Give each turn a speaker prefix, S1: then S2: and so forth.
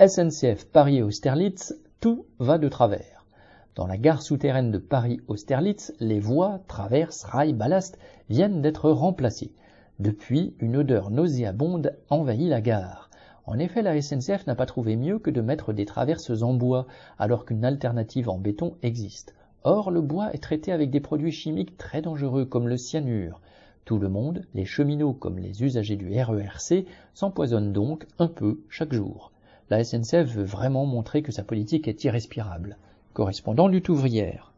S1: SNCF Paris-Austerlitz, tout va de travers. Dans la gare souterraine de Paris-Austerlitz, les voies, traverses, rails, ballast viennent d'être remplacées. Depuis, une odeur nauséabonde envahit la gare. En effet, la SNCF n'a pas trouvé mieux que de mettre des traverses en bois, alors qu'une alternative en béton existe. Or, le bois est traité avec des produits chimiques très dangereux comme le cyanure. Tout le monde, les cheminots comme les usagers du RERC, s'empoisonnent donc un peu chaque jour. La SNCF veut vraiment montrer que sa politique est irrespirable. Correspondant lutte ouvrière.